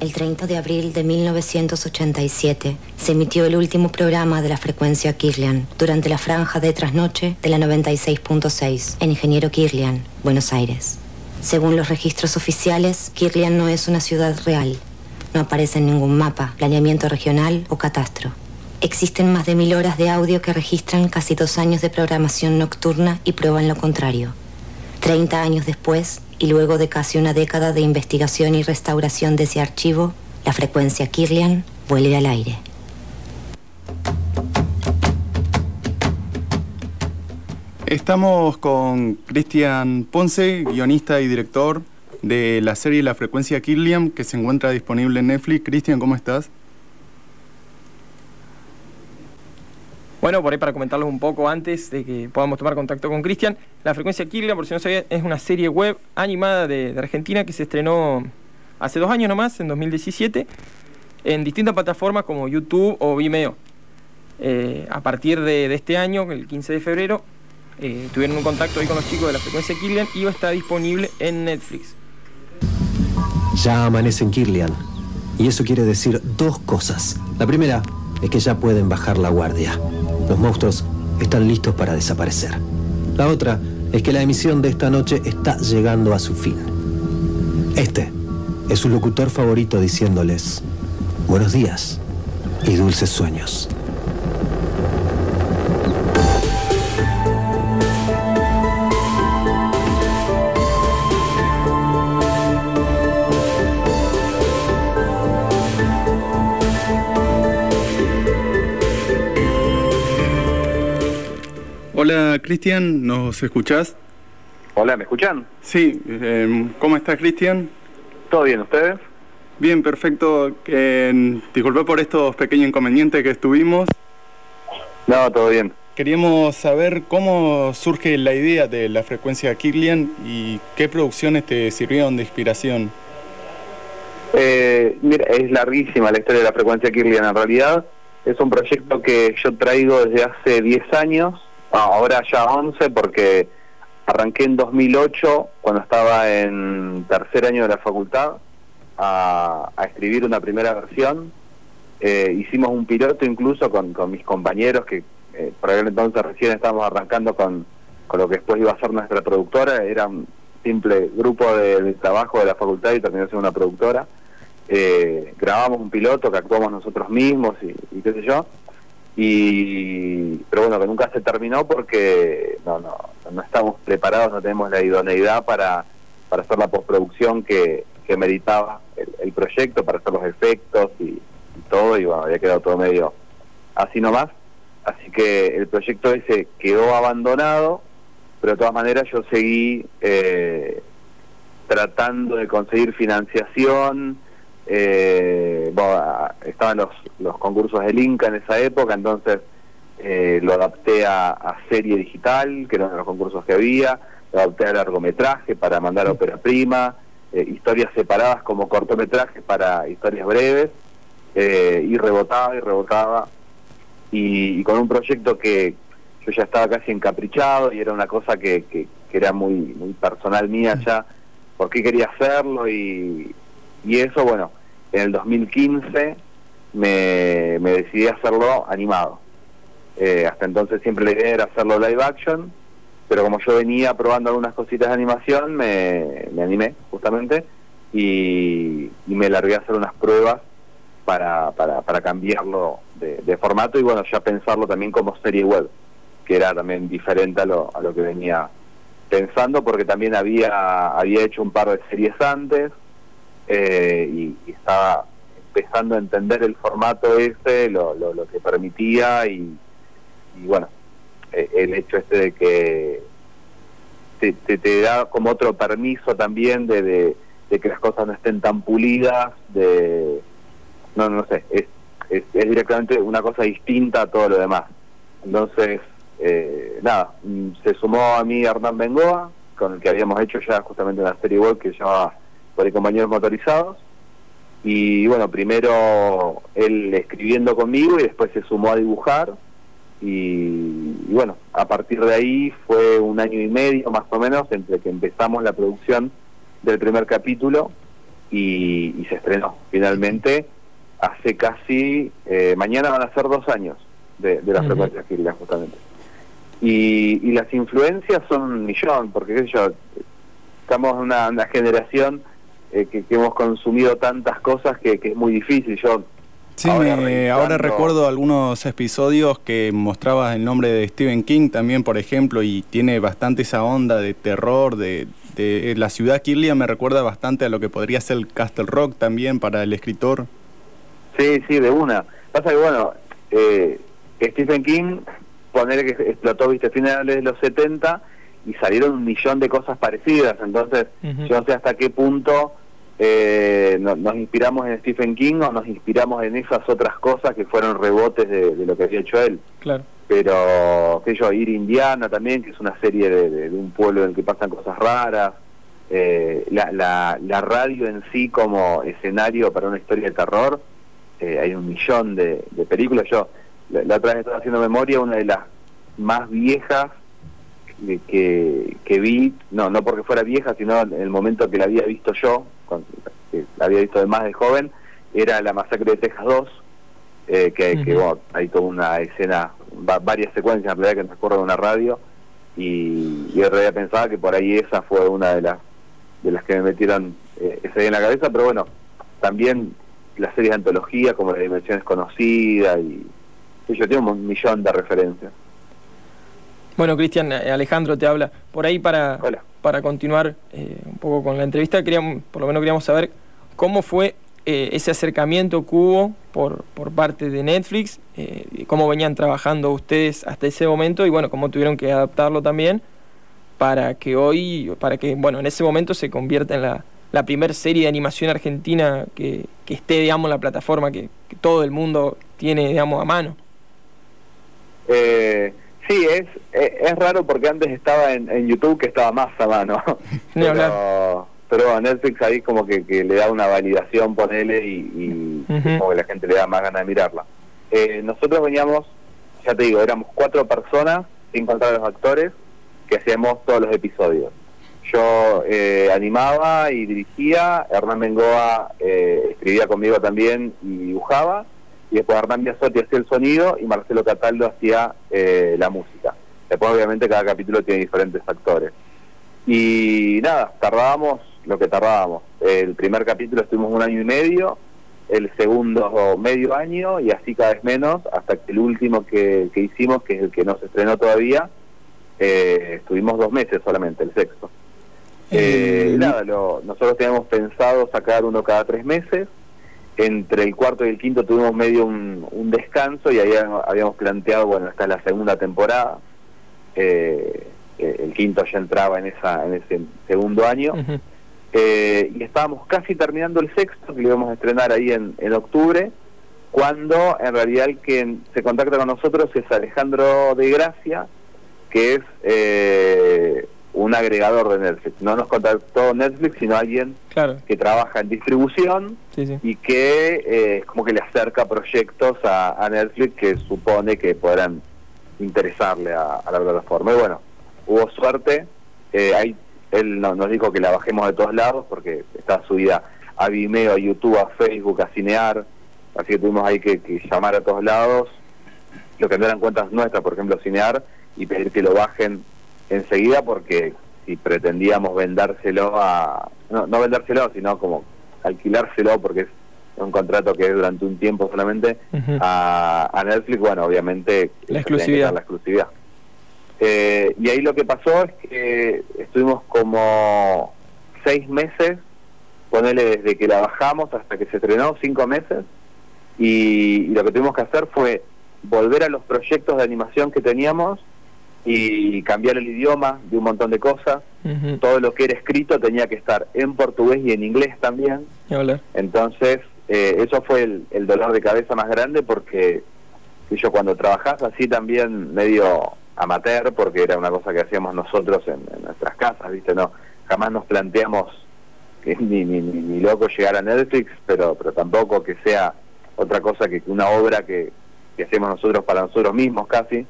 El 30 de abril de 1987 se emitió el último programa de la frecuencia Kirlian durante la franja de trasnoche de la 96.6 en Ingeniero Kirlian, Buenos Aires. Según los registros oficiales, Kirlian no es una ciudad real. No aparece en ningún mapa, planeamiento regional o catastro. Existen más de mil horas de audio que registran casi dos años de programación nocturna y prueban lo contrario. Treinta años después, y luego de casi una década de investigación y restauración de ese archivo, la frecuencia Kirlian vuelve al aire. Estamos con Cristian Ponce, guionista y director de la serie La frecuencia Kirlian, que se encuentra disponible en Netflix. Cristian, ¿cómo estás? Bueno, por ahí para comentarles un poco antes de que podamos tomar contacto con Cristian, La Frecuencia Kirlian, por si no sabía, es una serie web animada de, Argentina que se estrenó hace dos años nomás, en 2017, en distintas plataformas como YouTube o Vimeo. Eh, a partir de, este año, el 15 de febrero, eh, tuvieron un contacto ahí con los chicos de La Frecuencia Kirlian y está disponible en Netflix. Ya amanece Kirlian. Y eso quiere decir dos cosas. La primera es que ya pueden bajar la guardia. Los monstruos están listos para desaparecer. La otra es que la emisión de esta noche está llegando a su fin. Este es su locutor favorito diciéndoles buenos días y dulces sueños. Hola Cristian, ¿nos escuchás? Hola, ¿me escuchan? Sí, em, ¿cómo estás Cristian? ¿Todo bien, ustedes? Bien, perfecto. Eh, disculpe por estos pequeños inconvenientes que estuvimos. No, todo bien. Queríamos saber cómo surge la idea de la frecuencia Kirlian y qué producciones te sirvieron de inspiración. Eh, mira, es larguísima la historia de la frecuencia Kirlian. En realidad es un proyecto que yo traigo desde hace 10 años ahora ya 11 porque arranqué en 2008 cuando estaba en tercer año de la facultad a, escribir una primera versión. Eh, hicimos un piloto incluso con, mis compañeros que eh, por aquel entonces recién estábamos arrancando con, lo que después iba a ser nuestra productora. Era un simple grupo de, trabajo de la facultad y terminó siendo una productora. Eh, grabamos un piloto que actuamos nosotros mismos y qué sé yo y pero bueno que nunca se terminó porque no no no estamos preparados no tenemos la idoneidad para para hacer la postproducción que, que meditaba el, proyecto para hacer los efectos y, todo y bueno había quedado todo medio así nomás. Así que el proyecto ese quedó abandonado pero de todas maneras yo seguí eh, tratando de conseguir financiación eh, estaban los, los concursos del Inca en esa época, entonces eh, lo adapté a, serie digital, que eran los concursos que había, lo adapté a largometraje para mandar a ópera prima, eh, historias separadas como cortometraje para historias breves, eh, y rebotaba y rebotaba, y, con un proyecto que yo ya estaba casi encaprichado y era una cosa que, que, que era muy, muy personal mía ya, por qué quería hacerlo y, y eso, bueno, en el 2015 me, me decidí a hacerlo animado. Eh, hasta entonces siempre la idea era hacerlo live action, pero como yo venía probando algunas cositas de animación, me, me animé justamente y, me largué a hacer unas pruebas para, para, para cambiarlo de, formato y bueno, ya pensarlo también como serie web, que era también diferente a lo, a lo que venía pensando, porque también había, había hecho un par de series antes, eh, y, estaba empezando a entender el formato ese, lo, lo, que permitía y, bueno, eh, el hecho este de que te, te, da como otro permiso también de, de, que las cosas no estén tan pulidas, de no, no sé, es, es, directamente una cosa distinta a todo lo demás. Entonces, eh, nada, mm, se sumó a mí Hernán Bengoa, con el que habíamos hecho ya justamente una serie web que se llamaba por compañeros motorizados. Y bueno, primero él escribiendo conmigo y después se sumó a dibujar. Y, bueno, a partir de ahí fue un año y medio más o menos entre que empezamos la producción del primer capítulo y, se estrenó finalmente hace casi, eh, mañana van a ser dos años de, la frecuencia Kirlian justamente. Y, las influencias son un millón, porque qué sé yo, estamos en una, generación eh, que, hemos consumido tantas cosas que, es muy difícil. Yo Sí, ahora, recuerdo algunos episodios que mostrabas el nombre de Stephen King también, por ejemplo, y tiene bastante esa onda de terror, de, de la ciudad Kirlian me recuerda bastante a lo que podría ser Castle Rock también para el escritor. Sí, sí, de una. Pasa que, bueno, eh, Stephen King, poner que explotó, viste, finales de los 70 y salieron un millón de cosas parecidas, entonces yo no sé hasta qué punto eh, nos inspiramos en Stephen King o nos inspiramos en esas otras cosas que fueron rebotes de, lo que había hecho él. Claro. Pero, qué yo, Ir Indiana también, que es una serie de, un pueblo en el que pasan cosas raras. Eh, la, la, radio en sí como escenario para una historia de terror, eh, hay un millón de, películas. Yo la, otra vez estaba haciendo memoria, una de las más viejas que, que vi, no, no porque fuera vieja, sino en el momento que la había visto yo, que la había visto de más de joven, era La Masacre de Texas 2, eh, que, que hay toda una escena, varias secuencias en realidad que transcurren en una radio, y, y en realidad pensaba que por ahí esa fue una de las de las que me metieron eh, esa idea en la cabeza, pero bueno, también las series de antología como La Dimensión Desconocida y yo tengo un millón de referencias. Bueno, Cristian, eh, Alejandro te habla. Por ahí para, para continuar eh, un poco con la entrevista, queríamos, por lo menos queríamos saber cómo fue eh, ese acercamiento que hubo por, por parte de Netflix, cómo venían trabajando ustedes hasta ese momento y bueno, cómo tuvieron que adaptarlo también para que hoy, para que bueno, en ese momento se convierta en la, la primera serie de animación argentina que, que esté, digamos, en la plataforma que, todo el mundo tiene, digamos, a mano. Eh, Sí, es, es, raro porque antes estaba en, YouTube que estaba más a mano. pero, pero Netflix ahí como que, le da una validación, ponele, y, y como que la gente le da más ganas de mirarla. Eh, nosotros veníamos, ya te digo, éramos cuatro personas, sin contar a los actores, que hacíamos todos los episodios. Yo eh, animaba y dirigía, Hernán Mengoa eh, escribía conmigo también y dibujaba, y después Hernán Biasotti hacía el sonido y Marcelo Cataldo hacía eh, la música. Después obviamente cada capítulo tiene diferentes actores. Y nada, tardábamos lo que tardábamos. El primer capítulo estuvimos un año y medio, el segundo medio año y así cada vez menos, hasta que el último que, hicimos, que es el que no se estrenó todavía, eh, estuvimos dos meses solamente, el sexto. Eh, nada, nosotros teníamos pensado sacar uno cada tres meses entre el cuarto y el quinto tuvimos medio un, descanso y ahí habíamos planteado, bueno, esta es la segunda temporada. Eh, eh, el quinto ya entraba en, esa, en ese segundo año. Eh, y estábamos casi terminando el sexto, que lo íbamos a estrenar ahí en, en octubre, cuando en realidad el que se contacta con nosotros es Alejandro de Gracia, que es un agregador de Netflix. No nos contactó Netflix, sino alguien que trabaja en distribución y que eh, como que le acerca proyectos a, Netflix que supone que podrán interesarle a, la plataforma. Y bueno, hubo suerte. Eh, ahí él nos dijo que la bajemos de todos lados porque está subida a Vimeo, a YouTube, a Facebook, a Cinear. Así que tuvimos ahí que, llamar a todos lados. Lo que no eran cuentas nuestras, por ejemplo, Cinear, y pedir que lo bajen enseguida porque si pretendíamos vendérselo a, no, no vendérselo, sino como alquilárselo porque es un contrato que es durante un tiempo solamente a, Netflix, bueno, obviamente la exclusividad. La exclusividad. Eh, y ahí lo que pasó es que estuvimos como seis meses, ponerle desde que la bajamos hasta que se estrenó, cinco meses, y lo que tuvimos que hacer fue volver a los proyectos de animación que teníamos y cambiar el idioma de un montón de cosas. Todo lo que era escrito tenía que estar en portugués y en inglés también. Entonces, eh, eso fue el, dolor de cabeza más grande porque yo cuando trabajás así también medio amateur, porque era una cosa que hacíamos nosotros en, nuestras casas, ¿viste? no Jamás nos planteamos que ni, ni, ni, loco llegar a Netflix, pero, pero tampoco que sea otra cosa que una obra que, que hacemos nosotros para nosotros mismos casi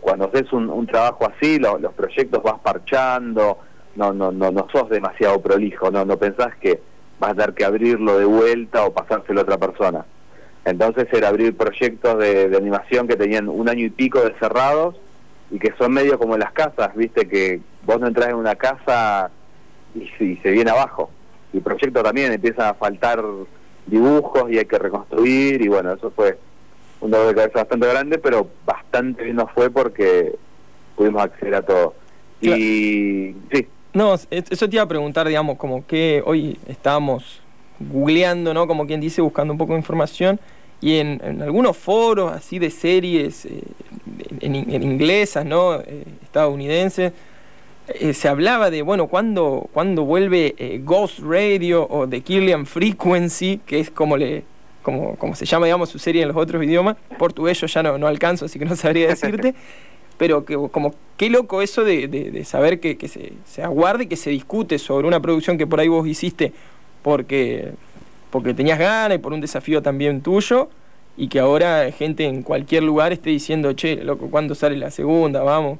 cuando haces un, trabajo así, los proyectos vas parchando, no, no, no, no sos demasiado prolijo, no, no pensás que vas a tener que abrirlo de vuelta o pasárselo a otra persona. Entonces era abrir proyectos de, animación que tenían un año y pico de cerrados y que son medio como las casas, viste que vos no entras en una casa y, se viene abajo. Y el proyecto también empieza a faltar dibujos y hay que reconstruir y bueno, eso fue un dolor de cabeza bastante grande, pero bastante bien nos fue porque pudimos acceder a todo. Y sí. No, eso te iba a preguntar, digamos, como que hoy estábamos googleando, ¿no? Como quien dice, buscando un poco de información y en, algunos foros así de series eh, en, inglesas, ¿no? Eh, estadounidenses, eh, se hablaba de, bueno, ¿cuándo, cuando vuelve Ghost Radio o The Killian Frequency, que es como le como, como se llama, digamos, su serie en los otros idiomas. Portugués yo ya no, no alcanzo, así que no sabría decirte. pero que como qué loco eso de, de, saber que, que se, se, aguarde y que se discute sobre una producción que por ahí vos hiciste porque porque tenías ganas y por un desafío también tuyo, y que ahora gente en cualquier lugar esté diciendo, che, loco, ¿cuándo sale la segunda? Vamos.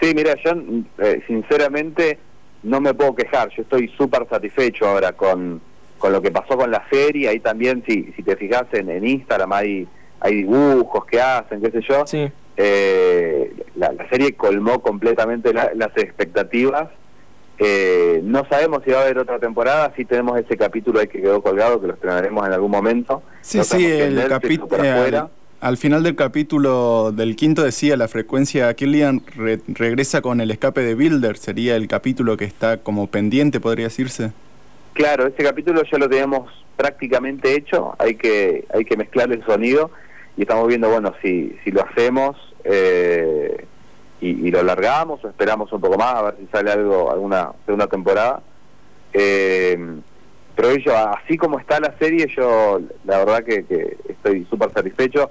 Sí, mira, yo eh, sinceramente no me puedo quejar, yo estoy súper satisfecho ahora con, con lo que pasó con la serie, ahí también, si, si te fijas en, en Instagram, hay, hay dibujos que hacen, qué sé yo. Sí. Eh, la, serie colmó completamente las expectativas eh, no sabemos si va a haber otra temporada, sí tenemos ese capítulo ahí que quedó colgado, que lo estrenaremos en algún momento. Sí, sí, el capítulo... Eh, al, final del capítulo del quinto decía la frecuencia Killian regresa con el escape de Builder, sería el capítulo que está como pendiente, podría decirse. Claro, ese capítulo ya lo tenemos prácticamente hecho, hay que, hay que mezclar el sonido y estamos viendo, bueno, si, si lo hacemos... Eh, y, lo alargamos o esperamos un poco más a ver si sale algo, alguna segunda temporada. Eh, pero yo, así como está la serie, yo la verdad que, estoy súper satisfecho.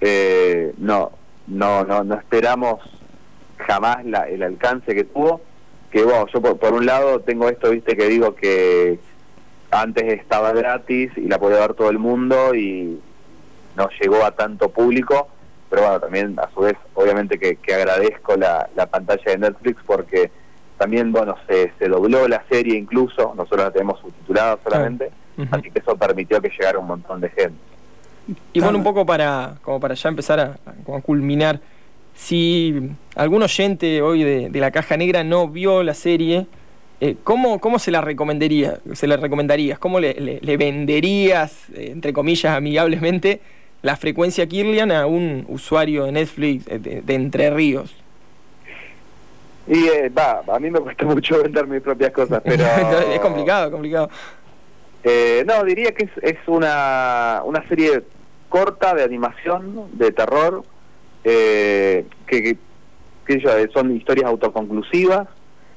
Eh, no, no, no, no esperamos jamás la, el alcance que tuvo. Que bueno, yo por, un lado tengo esto, viste, que digo que antes estaba gratis y la podía ver todo el mundo y no llegó a tanto público pero bueno, también a su vez, obviamente que, agradezco la, pantalla de Netflix porque también, bueno, se, se dobló la serie incluso, nosotros la tenemos subtitulada solamente, así que eso permitió que llegara un montón de gente. Y bueno, un poco para, como para ya empezar a, culminar, si algún oyente hoy de, la caja negra no vio la serie, eh, ¿cómo, ¿cómo, se la recomendaría, se la recomendarías? ¿Cómo le, le venderías, eh, entre comillas, amigablemente, la frecuencia Kirlian a un usuario de Netflix de, Entre Ríos? Y eh, va, a mí me cuesta mucho vender mis propias cosas, pero... es complicado, complicado. Eh, no, diría que es, es una, una serie corta de animación, de terror, eh, que, que, son historias autoconclusivas,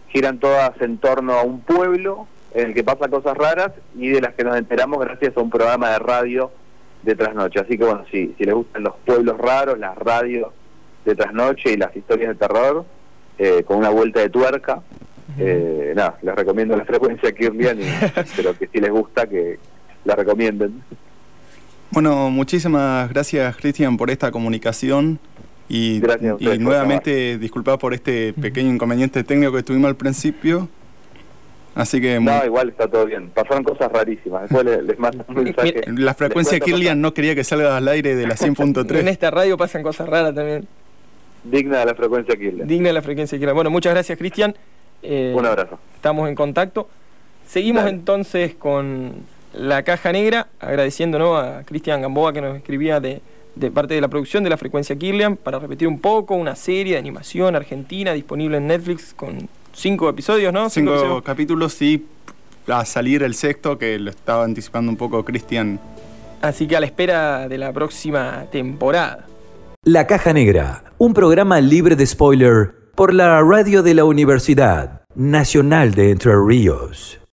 giran todas en torno a un pueblo en el que pasa cosas raras y de las que nos enteramos gracias a un programa de radio de trasnoche. Así que bueno, si, si les gustan los pueblos raros, las radios de trasnoche y las historias de terror, eh, con una vuelta de tuerca, eh, nada, les recomiendo la frecuencia Kirlian y espero que si les gusta que la recomienden. Bueno, muchísimas gracias Cristian por esta comunicación y, y nuevamente disculpa por este pequeño inconveniente técnico que tuvimos al principio. Así que... No, igual está todo bien. Pasaron cosas rarísimas. Después les, mando un mensaje. La frecuencia Kirlian no quería que salga al aire de la 100.3. en esta radio pasan cosas raras también. Digna de la frecuencia Kirlian. Digna de la frecuencia Kirlian. Bueno, muchas gracias, Cristian. Eh, un abrazo. Estamos en contacto. Seguimos entonces con la caja negra, agradeciendo a Cristian Gamboa que nos escribía de, de parte de la producción de la frecuencia Kirlian, para repetir un poco, una serie de animación argentina disponible en Netflix con cinco episodios, ¿no? Cinco, capítulos y a salir el sexto, que lo estaba anticipando un poco Cristian. Así que a la espera de la próxima temporada. La Caja Negra, un programa libre de spoiler por la radio de la Universidad Nacional de Entre Ríos.